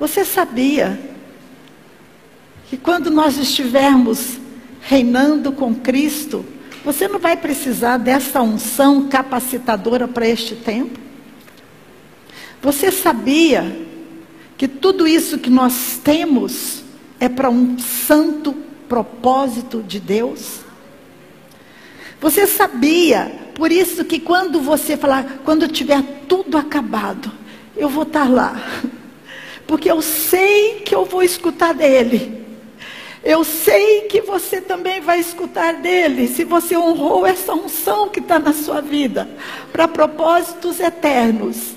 Você sabia que quando nós estivermos reinando com Cristo, você não vai precisar dessa unção capacitadora para este tempo? Você sabia que tudo isso que nós temos é para um santo propósito de Deus? Você sabia, por isso que quando você falar, quando tiver tudo acabado, eu vou estar lá. Porque eu sei que eu vou escutar dele. Eu sei que você também vai escutar dele, se você honrou essa unção que está na sua vida, para propósitos eternos.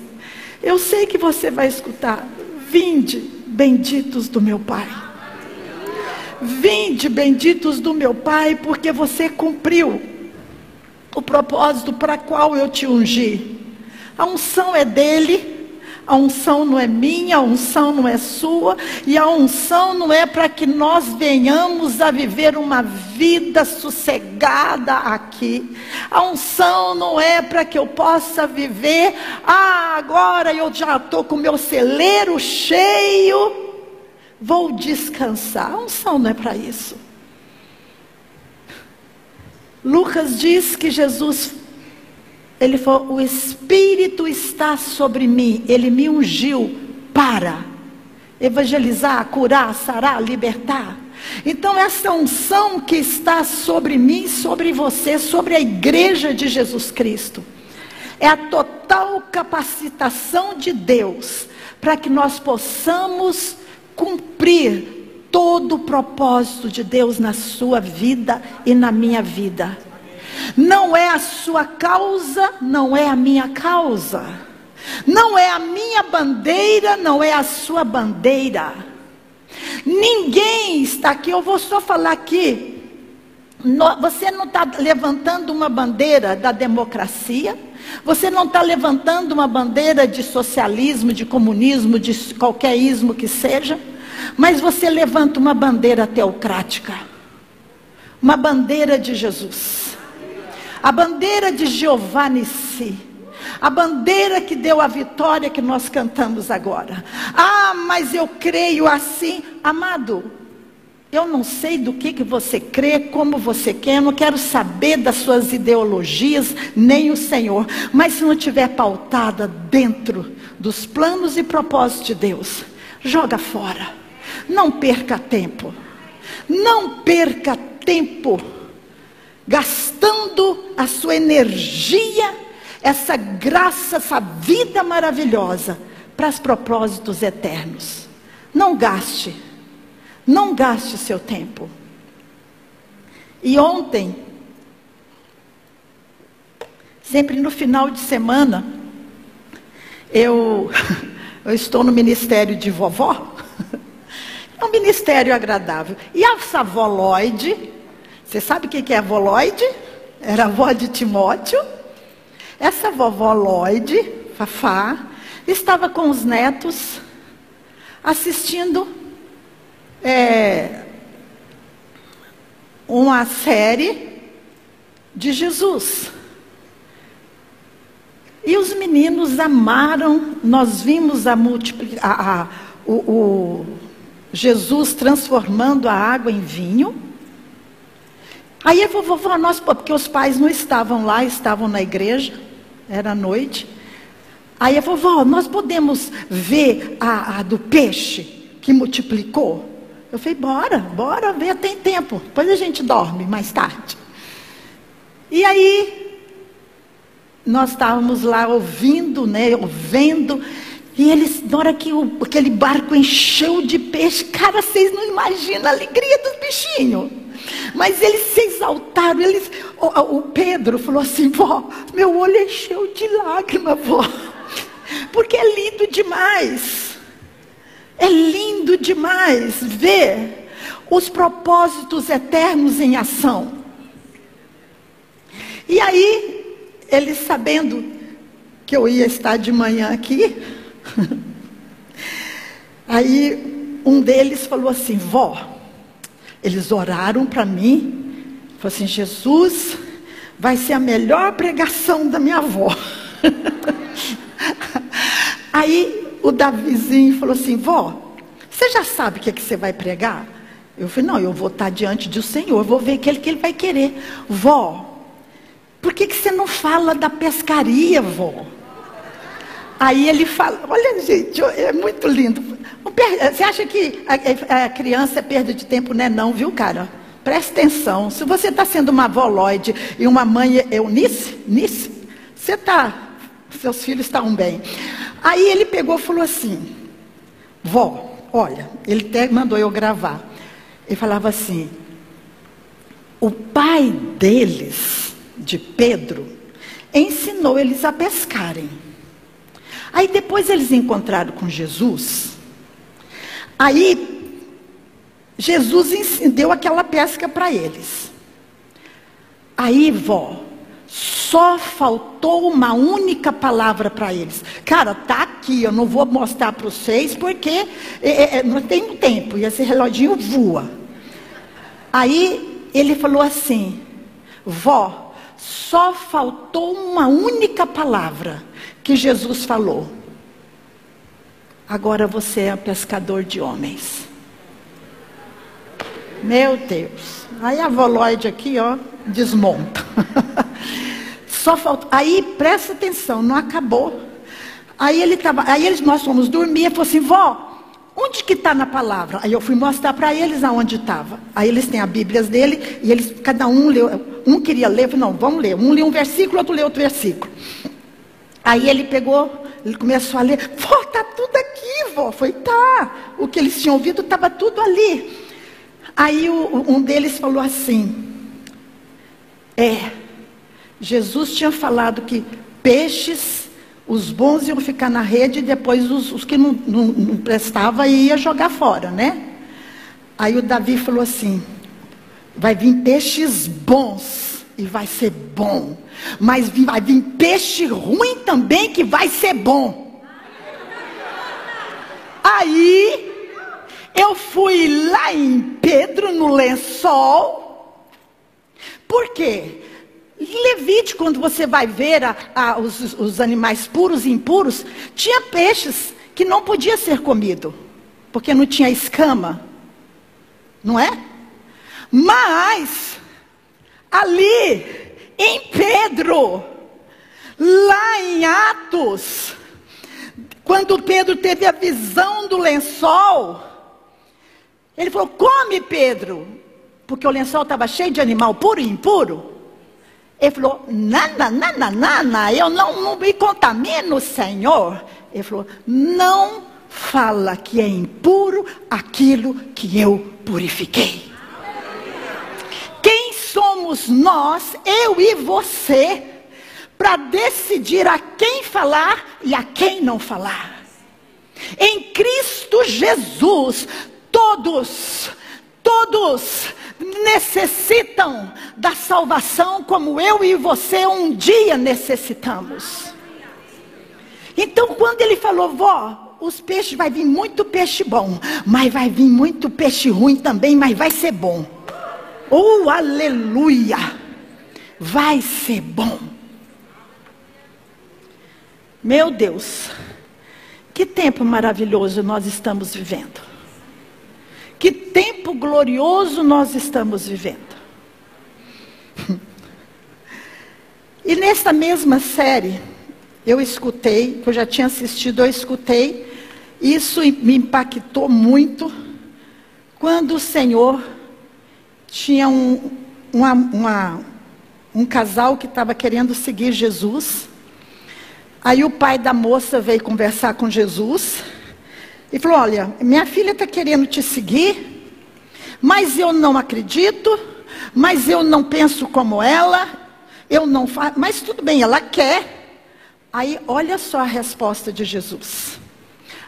Eu sei que você vai escutar. Vinde, benditos do meu Pai. Vinde, benditos do meu Pai, porque você cumpriu o propósito para qual eu te ungi. A unção é dele, a unção não é minha, a unção não é sua, e a unção não é para que nós venhamos a viver uma vida sossegada aqui. A unção não é para que eu possa viver, ah, agora eu já estou com meu celeiro cheio, vou descansar. A unção não é para isso. Lucas diz que Jesus ele falou: O Espírito está sobre mim, ele me ungiu para evangelizar, curar, sarar, libertar. Então, essa unção que está sobre mim, sobre você, sobre a igreja de Jesus Cristo, é a total capacitação de Deus para que nós possamos cumprir todo o propósito de Deus na sua vida e na minha vida. Não é a sua causa, não é a minha causa. Não é a minha bandeira, não é a sua bandeira. Ninguém está aqui, eu vou só falar aqui. Você não está levantando uma bandeira da democracia, você não está levantando uma bandeira de socialismo, de comunismo, de qualquer ismo que seja, mas você levanta uma bandeira teocrática, uma bandeira de Jesus. A bandeira de Jeová Nissi. A bandeira que deu a vitória que nós cantamos agora. Ah, mas eu creio assim. Amado, eu não sei do que, que você crê, como você quer, não quero saber das suas ideologias, nem o Senhor. Mas se não estiver pautada dentro dos planos e propósitos de Deus, joga fora. Não perca tempo. Não perca tempo gastando a sua energia, essa graça, essa vida maravilhosa para os propósitos eternos. Não gaste, não gaste seu tempo. E ontem, sempre no final de semana, eu, eu estou no ministério de vovó. É um ministério agradável. E a Lloyd, você sabe o que é a avó Lloyd? Era a avó de Timóteo. Essa vovó Lloyd, Fafá, estava com os netos assistindo é, uma série de Jesus. E os meninos amaram, nós vimos a, a, a o, o Jesus transformando a água em vinho. Aí a vovó falou, nossa, porque os pais não estavam lá, estavam na igreja, era noite. Aí a vovó, nós podemos ver a, a do peixe que multiplicou? Eu falei, bora, bora ver, tem tempo. Depois a gente dorme mais tarde. E aí, nós estávamos lá ouvindo, né, ouvindo. E eles, na hora que o, aquele barco encheu de peixe, cara, vocês não imaginam a alegria dos bichinhos. Mas eles se exaltaram. Eles, o, o Pedro falou assim: vó, meu olho encheu de lágrima, vó. Porque é lindo demais. É lindo demais ver os propósitos eternos em ação. E aí, eles sabendo que eu ia estar de manhã aqui, aí um deles falou assim: vó, eles oraram para mim. Falou assim: Jesus, vai ser a melhor pregação da minha avó. Aí o Davizinho falou assim: vó, Você já sabe o que, é que você vai pregar? Eu falei, não, eu vou estar diante do Senhor, vou ver aquele que ele vai querer. Vó, por que, que você não fala da pescaria, vó? Aí ele fala, olha gente, é muito lindo. Você acha que a, criança é perda de tempo? Não é não, viu, cara? Preste atenção. Se você está sendo uma avoloide e uma mãe eunice, nice, você está, seus filhos estão bem. Aí ele pegou e falou assim, vó, olha, ele até mandou eu gravar. Ele falava assim, o pai deles, de Pedro, ensinou eles a pescarem. Aí depois eles encontraram com Jesus. Aí Jesus deu aquela pesca para eles. Aí, vó, só faltou uma única palavra para eles. Cara, tá aqui, eu não vou mostrar para vocês porque é, é, é, não tem tempo e esse reloginho voa. Aí ele falou assim: Vó, só faltou uma única palavra que Jesus falou. Agora você é pescador de homens. Meu Deus. Aí a Voloide aqui, ó, desmonta. Só falta. Aí presta atenção, não acabou. Aí ele tava, aí eles, nós fomos dormir, ele falou assim, vó, onde que está na palavra? Aí eu fui mostrar para eles aonde estava. Aí eles têm a Bíblia dele, e eles, cada um leu, um queria ler, eu não, vamos ler. Um leu um versículo, outro leu outro versículo. Aí ele pegou, ele começou a ler, vó, está tudo aqui, vó. Foi, tá. O que eles tinham ouvido estava tudo ali. Aí o, um deles falou assim: É, Jesus tinha falado que peixes, os bons iam ficar na rede e depois os, os que não, não, não prestavam ia jogar fora, né? Aí o Davi falou assim: Vai vir peixes bons e vai ser bom. Mas vai vir peixe ruim também que vai ser bom. Aí eu fui lá em Pedro, no lençol. Por quê? Levite, quando você vai ver a, a, os, os animais puros e impuros, tinha peixes que não podia ser comido, porque não tinha escama. Não é? Mas, ali, em Pedro, lá em Atos, quando Pedro teve a visão do lençol, ele falou: Come, Pedro, porque o lençol estava cheio de animal puro e impuro. Ele falou: Nana, nana, nana, eu não, não me contamino, Senhor. Ele falou: Não fala que é impuro aquilo que eu purifiquei somos nós, eu e você, para decidir a quem falar e a quem não falar. Em Cristo Jesus, todos, todos necessitam da salvação como eu e você um dia necessitamos. Então, quando ele falou, vó, os peixes vai vir muito peixe bom, mas vai vir muito peixe ruim também, mas vai ser bom. Oh, aleluia! Vai ser bom. Meu Deus, que tempo maravilhoso nós estamos vivendo. Que tempo glorioso nós estamos vivendo. E nessa mesma série, eu escutei, eu já tinha assistido, eu escutei, isso me impactou muito, quando o Senhor tinha um, uma, uma, um casal que estava querendo seguir Jesus. Aí o pai da moça veio conversar com Jesus e falou: Olha, minha filha está querendo te seguir, mas eu não acredito, mas eu não penso como ela, eu não faço, mas tudo bem, ela quer. Aí olha só a resposta de Jesus.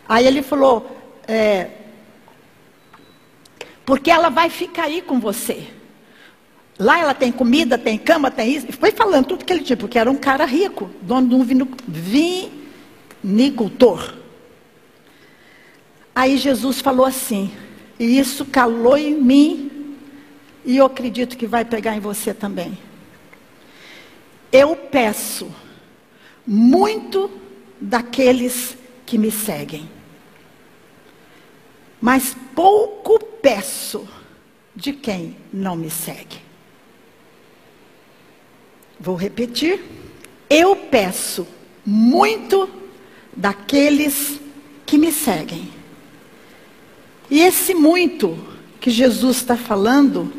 Aí ele falou: é, porque ela vai ficar aí com você. Lá ela tem comida, tem cama, tem isso. E foi falando tudo que ele tinha, porque era um cara rico, dono de um vinicultor. Aí Jesus falou assim, e isso calou em mim, e eu acredito que vai pegar em você também. Eu peço muito daqueles que me seguem mas pouco peço de quem não me segue. Vou repetir. Eu peço muito daqueles que me seguem. E esse muito que Jesus está falando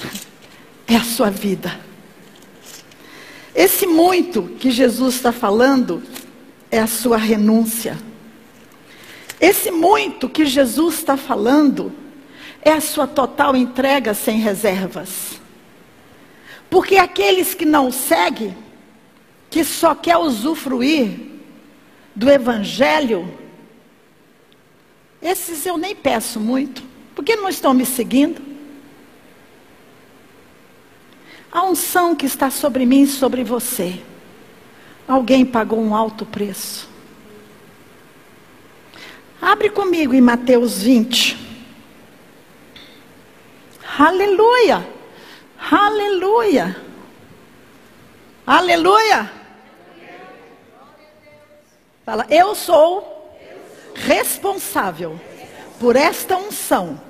é a sua vida. Esse muito que Jesus está falando é a sua renúncia. Esse muito que Jesus está falando é a sua total entrega sem reservas. Porque aqueles que não seguem, que só quer usufruir do evangelho, esses eu nem peço muito, porque não estão me seguindo. A unção que está sobre mim e sobre você. Alguém pagou um alto preço. Abre comigo em Mateus 20. Aleluia! Aleluia! Aleluia! Fala, eu sou responsável por esta unção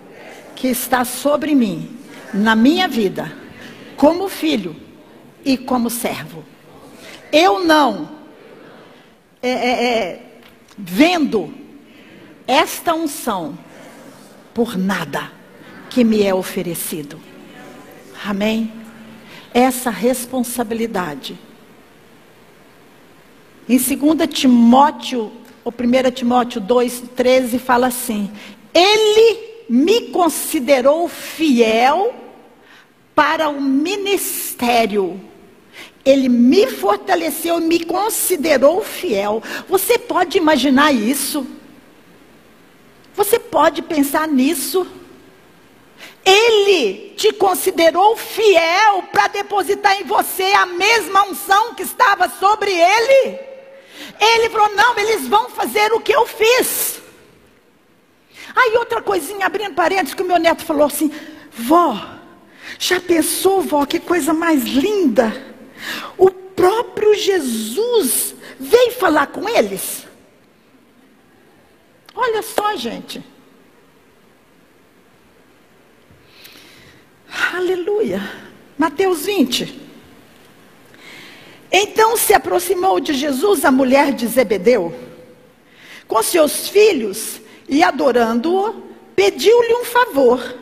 que está sobre mim, na minha vida, como filho e como servo. Eu não é, é, é, vendo esta unção por nada que me é oferecido. Amém? Essa responsabilidade. Em 2 Timóteo, ou 1 Timóteo 2, 13, fala assim: Ele me considerou fiel para o ministério. Ele me fortaleceu, me considerou fiel. Você pode imaginar isso? Pode pensar nisso? Ele te considerou fiel para depositar em você a mesma unção que estava sobre ele. Ele falou: não, eles vão fazer o que eu fiz. Aí outra coisinha, abrindo parênteses, que o meu neto falou assim: vó, já pensou, vó, que coisa mais linda? O próprio Jesus veio falar com eles. Olha só, gente. Aleluia. Mateus 20. Então se aproximou de Jesus a mulher de Zebedeu, com seus filhos, e adorando-o, pediu-lhe um favor.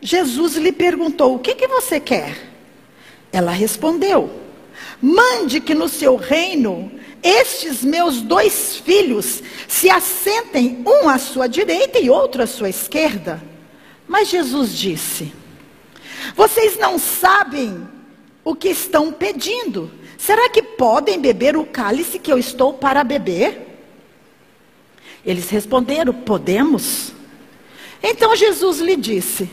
Jesus lhe perguntou: O que, que você quer? Ela respondeu: Mande que no seu reino estes meus dois filhos se assentem, um à sua direita e outro à sua esquerda. Mas Jesus disse: vocês não sabem o que estão pedindo. Será que podem beber o cálice que eu estou para beber? Eles responderam: Podemos. Então Jesus lhe disse,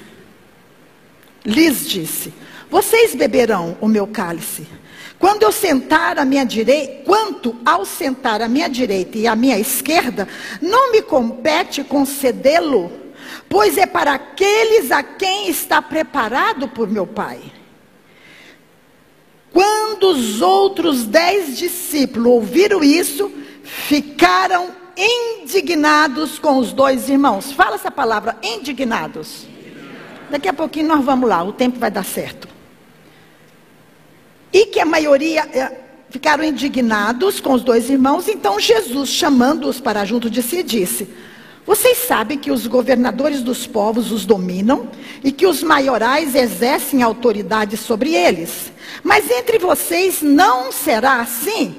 lhes disse: Vocês beberão o meu cálice. Quando eu sentar à minha direita, quanto ao sentar à minha direita e à minha esquerda, não me compete concedê-lo pois é para aqueles a quem está preparado por meu Pai. Quando os outros dez discípulos ouviram isso, ficaram indignados com os dois irmãos. Fala essa palavra, indignados. Daqui a pouquinho nós vamos lá, o tempo vai dar certo. E que a maioria eh, ficaram indignados com os dois irmãos, então Jesus, chamando-os para junto de si, disse: vocês sabem que os governadores dos povos os dominam e que os maiorais exercem autoridade sobre eles. Mas entre vocês não será assim.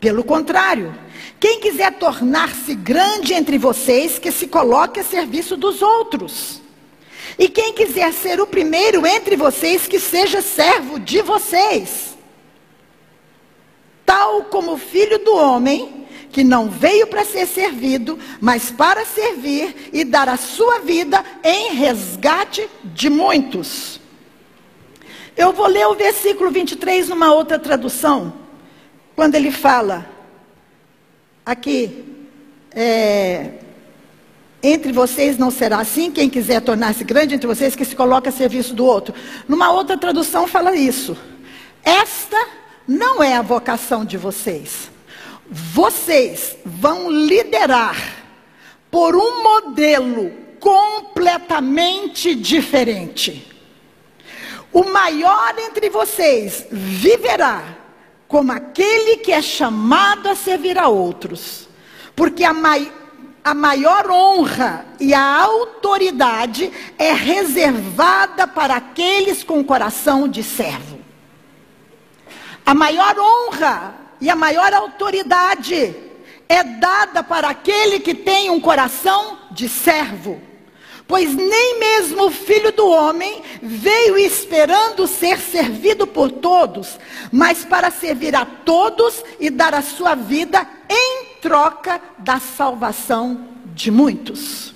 Pelo contrário, quem quiser tornar-se grande entre vocês, que se coloque a serviço dos outros. E quem quiser ser o primeiro entre vocês, que seja servo de vocês. Tal como o filho do homem que não veio para ser servido, mas para servir e dar a sua vida em resgate de muitos. Eu vou ler o versículo 23 numa outra tradução, quando ele fala aqui, é, entre vocês não será assim, quem quiser tornar-se grande entre vocês, que se coloque a serviço do outro. Numa outra tradução fala isso. Esta não é a vocação de vocês vocês vão liderar por um modelo completamente diferente. O maior entre vocês viverá como aquele que é chamado a servir a outros, porque a, mai a maior honra e a autoridade é reservada para aqueles com coração de servo. A maior honra e a maior autoridade é dada para aquele que tem um coração de servo. Pois nem mesmo o filho do homem veio esperando ser servido por todos, mas para servir a todos e dar a sua vida em troca da salvação de muitos.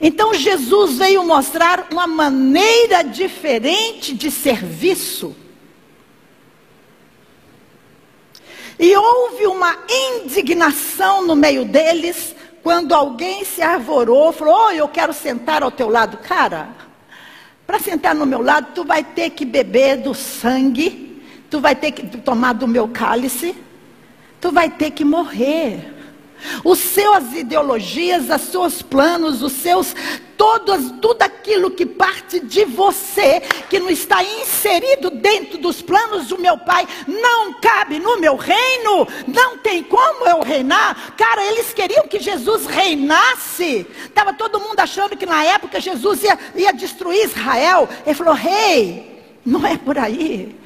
Então Jesus veio mostrar uma maneira diferente de serviço. E houve uma indignação no meio deles, quando alguém se arvorou, falou: oh, eu quero sentar ao teu lado. Cara, para sentar no meu lado, tu vai ter que beber do sangue, tu vai ter que tomar do meu cálice, tu vai ter que morrer. Os seus ideologias, os seus planos, os seus tudo aquilo que parte de você, que não está inserido dentro dos planos do meu pai, não cabe no meu reino, não tem como eu reinar. Cara, eles queriam que Jesus reinasse. Estava todo mundo achando que na época Jesus ia, ia destruir Israel. Ele falou: Rei, hey, não é por aí.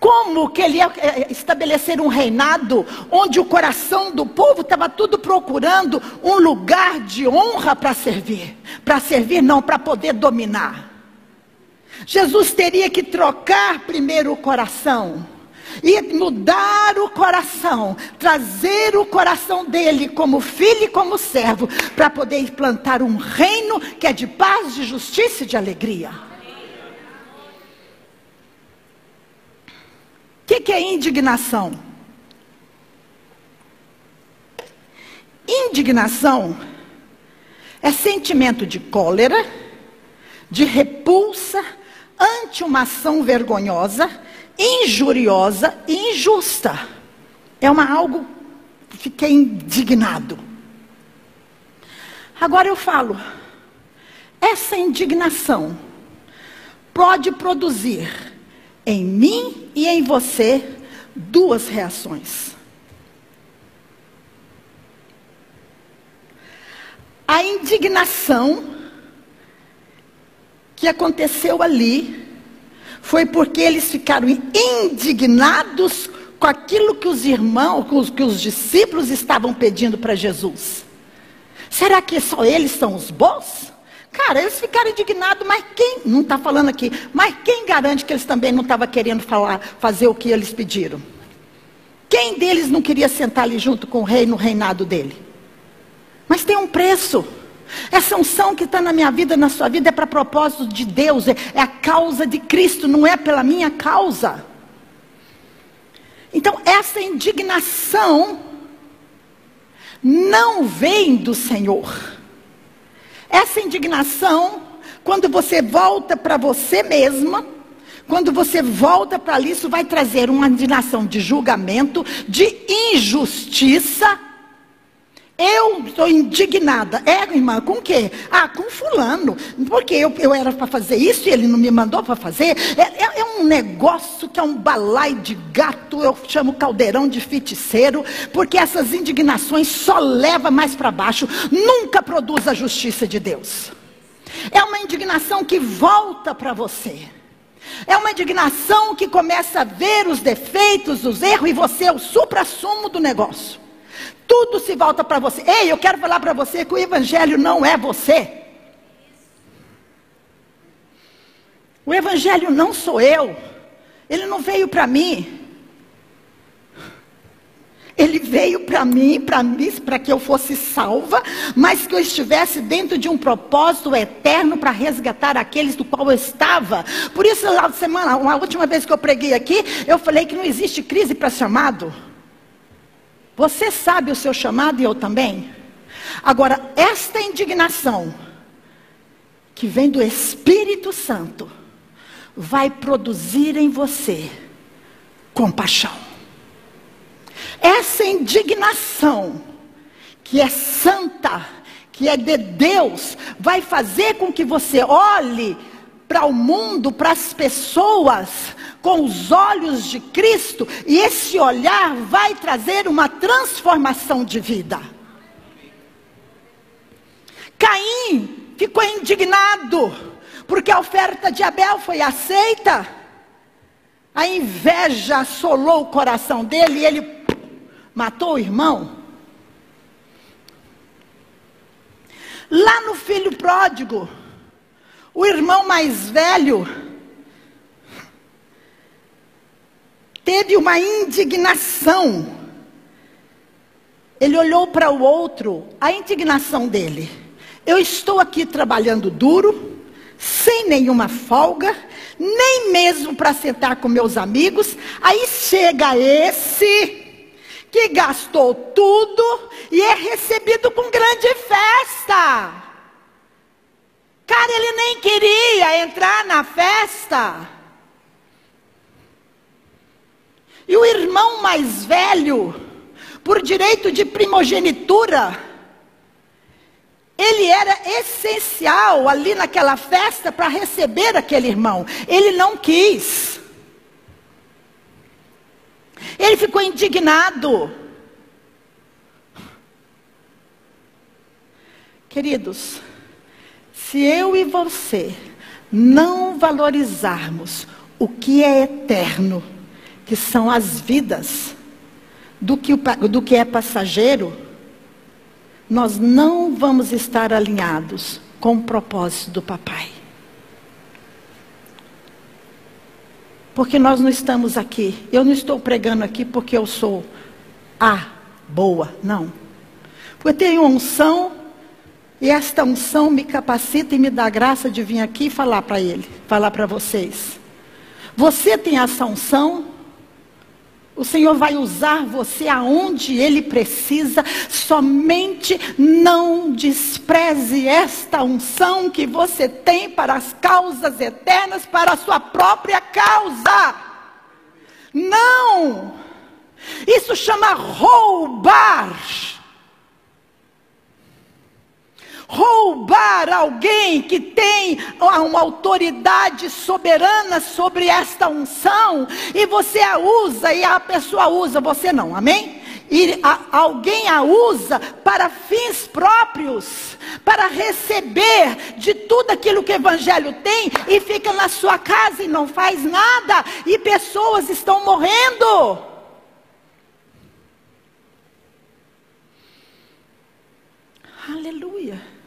Como que ele ia eh, estabelecer um reinado onde o coração do povo estava tudo procurando um lugar de honra para servir? Para servir, não, para poder dominar. Jesus teria que trocar primeiro o coração. E mudar o coração, trazer o coração dele como filho e como servo, para poder implantar um reino que é de paz, de justiça e de alegria. Que, que é indignação? Indignação é sentimento de cólera, de repulsa ante uma ação vergonhosa, injuriosa e injusta. É uma algo fiquei indignado. Agora eu falo, essa indignação pode produzir em mim e em você duas reações. A indignação que aconteceu ali foi porque eles ficaram indignados com aquilo que os irmãos, que os discípulos estavam pedindo para Jesus. Será que só eles são os bons? Cara, eles ficaram indignados, mas quem, não está falando aqui, mas quem garante que eles também não estavam querendo falar, fazer o que eles pediram? Quem deles não queria sentar ali junto com o rei no reinado dele? Mas tem um preço. Essa unção que está na minha vida, na sua vida, é para propósito de Deus, é, é a causa de Cristo, não é pela minha causa. Então, essa indignação não vem do Senhor. Essa indignação, quando você volta para você mesma, quando você volta para ali, isso vai trazer uma indignação de julgamento, de injustiça. Eu estou indignada. É, irmã, com o quê? Ah, com fulano. Porque eu, eu era para fazer isso e ele não me mandou para fazer. É, é, é, um negócio que é um balai de gato, eu chamo caldeirão de feiticeiro, porque essas indignações só levam mais para baixo, nunca produz a justiça de Deus. É uma indignação que volta para você. É uma indignação que começa a ver os defeitos, os erros, e você é o supra-sumo do negócio tudo se volta para você. Ei, eu quero falar para você que o Evangelho não é você. O Evangelho não sou eu. Ele não veio para mim. Ele veio para mim, para mim, para que eu fosse salva, mas que eu estivesse dentro de um propósito eterno para resgatar aqueles do qual eu estava. Por isso, na semana, a última vez que eu preguei aqui, eu falei que não existe crise para chamado. Você sabe o seu chamado e eu também? Agora, esta indignação que vem do Espírito Santo vai produzir em você compaixão. Essa indignação que é santa, que é de Deus, vai fazer com que você olhe para o mundo, para as pessoas, com os olhos de Cristo, e esse olhar vai trazer uma transformação de vida. Caim ficou indignado, porque a oferta de Abel foi aceita. A inveja assolou o coração dele e ele matou o irmão. Lá no filho pródigo, o irmão mais velho teve uma indignação. Ele olhou para o outro, a indignação dele. Eu estou aqui trabalhando duro, sem nenhuma folga, nem mesmo para sentar com meus amigos. Aí chega esse que gastou tudo e é recebido com grande festa. Cara, ele nem queria entrar na festa. E o irmão mais velho, por direito de primogenitura, ele era essencial ali naquela festa para receber aquele irmão. Ele não quis. Ele ficou indignado. Queridos, se eu e você não valorizarmos o que é eterno, que são as vidas, do que, do que é passageiro, nós não vamos estar alinhados com o propósito do papai. Porque nós não estamos aqui. Eu não estou pregando aqui porque eu sou a boa, não. Porque eu tenho unção e esta unção me capacita e me dá graça de vir aqui e falar para ele, falar para vocês. Você tem essa unção, o Senhor vai usar você aonde Ele precisa, somente não despreze esta unção que você tem para as causas eternas, para a sua própria causa. Não! Isso chama roubar. Roubar alguém que tem uma autoridade soberana sobre esta unção, e você a usa e a pessoa usa, você não, amém? E a, alguém a usa para fins próprios, para receber de tudo aquilo que o Evangelho tem, e fica na sua casa e não faz nada, e pessoas estão morrendo. Aleluia.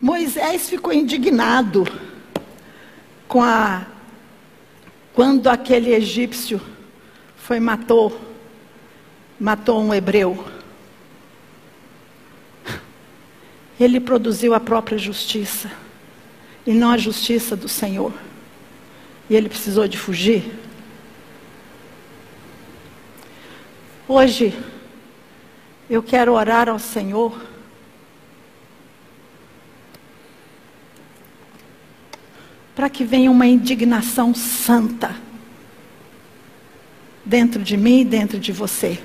Moisés ficou indignado com a quando aquele egípcio foi matou matou um hebreu. Ele produziu a própria justiça e não a justiça do Senhor. E ele precisou de fugir. Hoje eu quero orar ao Senhor para que venha uma indignação santa dentro de mim e dentro de você.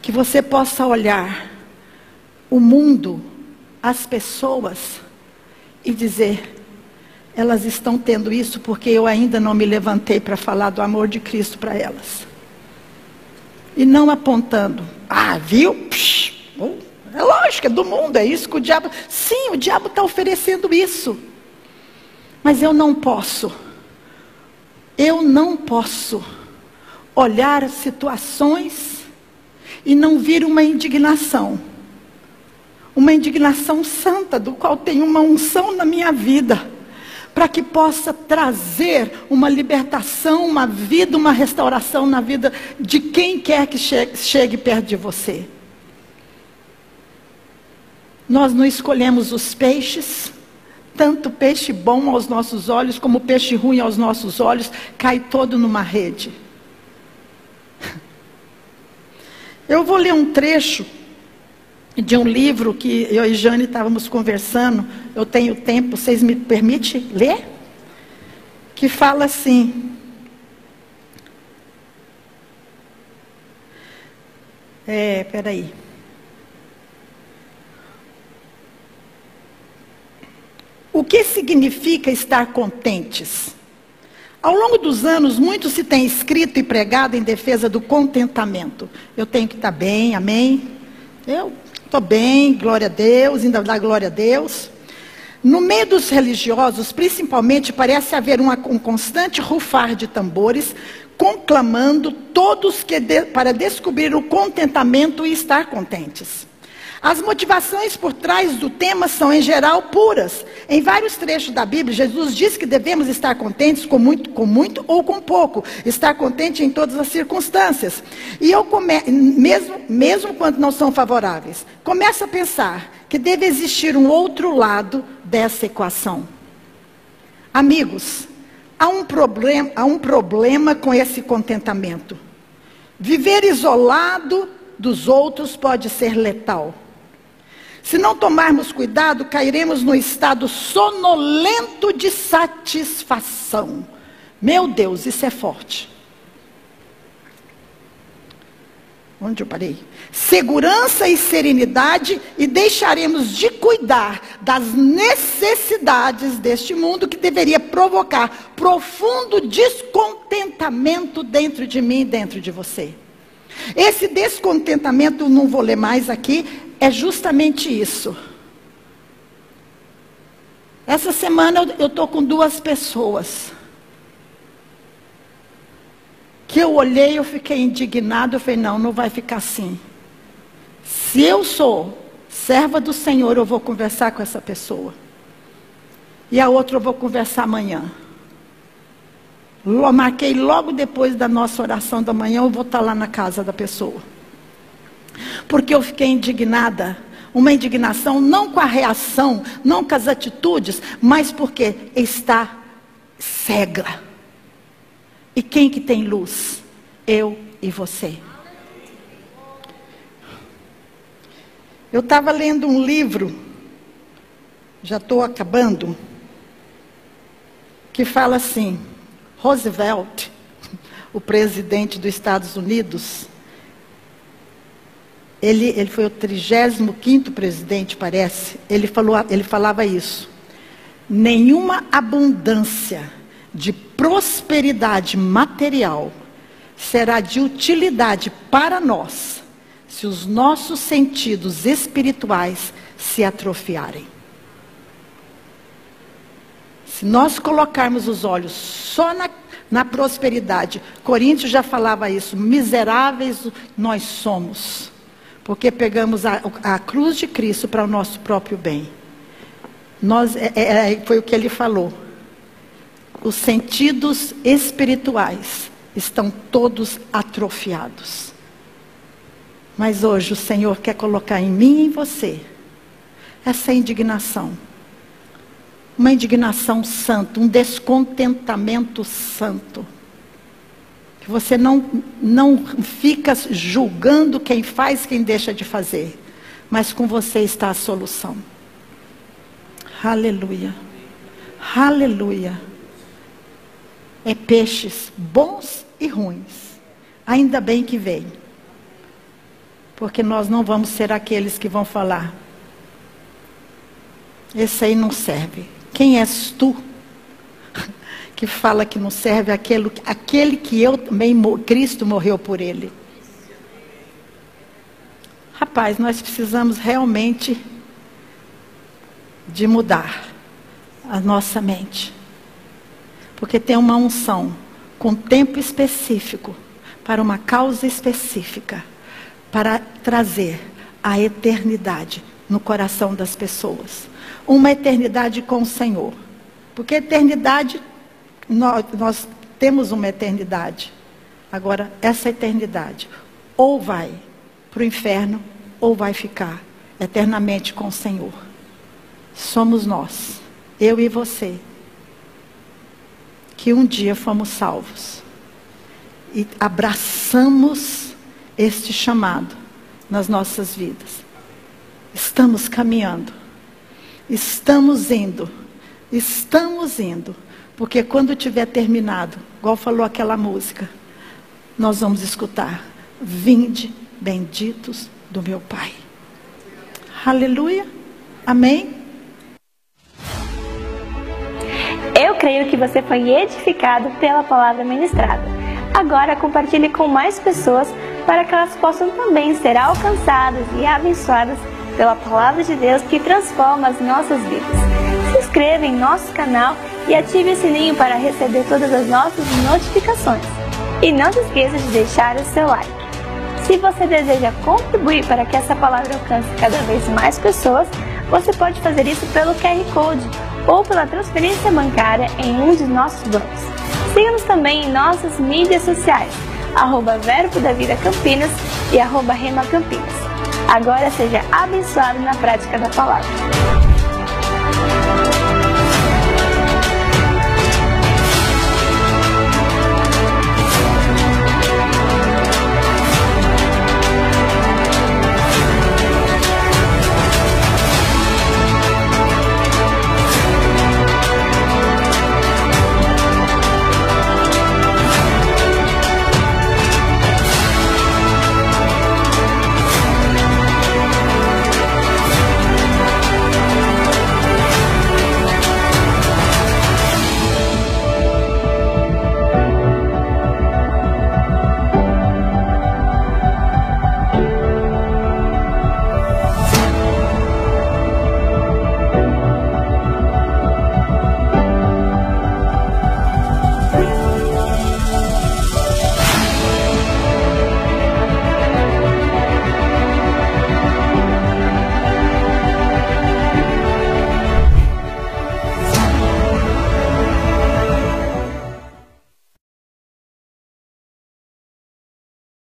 Que você possa olhar o mundo, as pessoas e dizer: elas estão tendo isso porque eu ainda não me levantei para falar do amor de Cristo para elas. E não apontando, ah, viu? Psh, oh, é lógico, é do mundo, é isso que o diabo. Sim, o diabo está oferecendo isso. Mas eu não posso, eu não posso olhar situações e não vir uma indignação. Uma indignação santa, do qual tem uma unção na minha vida, para que possa trazer uma libertação, uma vida, uma restauração na vida de quem quer que chegue perto de você. Nós não escolhemos os peixes, tanto peixe bom aos nossos olhos, como peixe ruim aos nossos olhos, cai todo numa rede. Eu vou ler um trecho de um livro que eu e Jane estávamos conversando. Eu tenho tempo, vocês me permitem ler? Que fala assim: É, peraí. Que significa estar contentes? Ao longo dos anos, muito se tem escrito e pregado em defesa do contentamento. Eu tenho que estar bem, amém? Eu estou bem, glória a Deus, ainda dá glória a Deus. No meio dos religiosos, principalmente, parece haver uma, um constante rufar de tambores, conclamando todos de, para descobrir o contentamento e estar contentes. As motivações por trás do tema são, em geral, puras. Em vários trechos da Bíblia, Jesus diz que devemos estar contentes com muito, com muito ou com pouco. Estar contente em todas as circunstâncias. E eu, come, mesmo, mesmo quando não são favoráveis, começo a pensar que deve existir um outro lado dessa equação. Amigos, há um problema, há um problema com esse contentamento. Viver isolado dos outros pode ser letal. Se não tomarmos cuidado, cairemos no estado sonolento de satisfação. Meu Deus, isso é forte. Onde eu parei? Segurança e serenidade, e deixaremos de cuidar das necessidades deste mundo que deveria provocar profundo descontentamento dentro de mim e dentro de você. Esse descontentamento, não vou ler mais aqui, é justamente isso. Essa semana eu estou com duas pessoas. Que eu olhei, eu fiquei indignado, eu falei, não, não vai ficar assim. Se eu sou serva do Senhor, eu vou conversar com essa pessoa. E a outra eu vou conversar amanhã. Marquei logo depois da nossa oração da manhã, eu vou estar lá na casa da pessoa porque eu fiquei indignada. Uma indignação não com a reação, não com as atitudes, mas porque está cega. E quem que tem luz? Eu e você. Eu estava lendo um livro, já estou acabando, que fala assim: Roosevelt, o presidente dos Estados Unidos, ele, ele foi o 35 presidente, parece. Ele, falou, ele falava isso. Nenhuma abundância de prosperidade material será de utilidade para nós se os nossos sentidos espirituais se atrofiarem. Se nós colocarmos os olhos só na, na prosperidade, Coríntios já falava isso, miseráveis nós somos porque pegamos a, a cruz de Cristo para o nosso próprio bem. Nós, é, é, é, foi o que ele falou. Os sentidos espirituais estão todos atrofiados. Mas hoje o Senhor quer colocar em mim e em você essa indignação. Uma indignação santa, um descontentamento santo você não, não fica julgando quem faz, quem deixa de fazer, mas com você está a solução. Aleluia. Aleluia. É peixes bons e ruins. Ainda bem que vem. Porque nós não vamos ser aqueles que vão falar. Esse aí não serve. Quem és tu? Que fala que não serve aquele, aquele que eu também, Cristo morreu por ele. Rapaz, nós precisamos realmente de mudar a nossa mente. Porque tem uma unção com tempo específico, para uma causa específica, para trazer a eternidade no coração das pessoas. Uma eternidade com o Senhor. Porque eternidade nós, nós temos uma eternidade. Agora, essa eternidade ou vai para o inferno ou vai ficar eternamente com o Senhor. Somos nós, eu e você, que um dia fomos salvos e abraçamos este chamado nas nossas vidas. Estamos caminhando, estamos indo, estamos indo porque quando tiver terminado, igual falou aquela música, nós vamos escutar: Vinde, benditos do meu Pai. Aleluia. Amém. Eu creio que você foi edificado pela palavra ministrada. Agora compartilhe com mais pessoas para que elas possam também ser alcançadas e abençoadas pela palavra de Deus que transforma as nossas vidas. Inscreva em nosso canal e ative o sininho para receber todas as nossas notificações. E não se esqueça de deixar o seu like. Se você deseja contribuir para que essa palavra alcance cada vez mais pessoas, você pode fazer isso pelo QR Code ou pela transferência bancária em um de nossos bancos. Siga-nos também em nossas mídias sociais, arroba Verbo da Vida Campinas e arroba Rema Campinas. Agora seja abençoado na prática da palavra.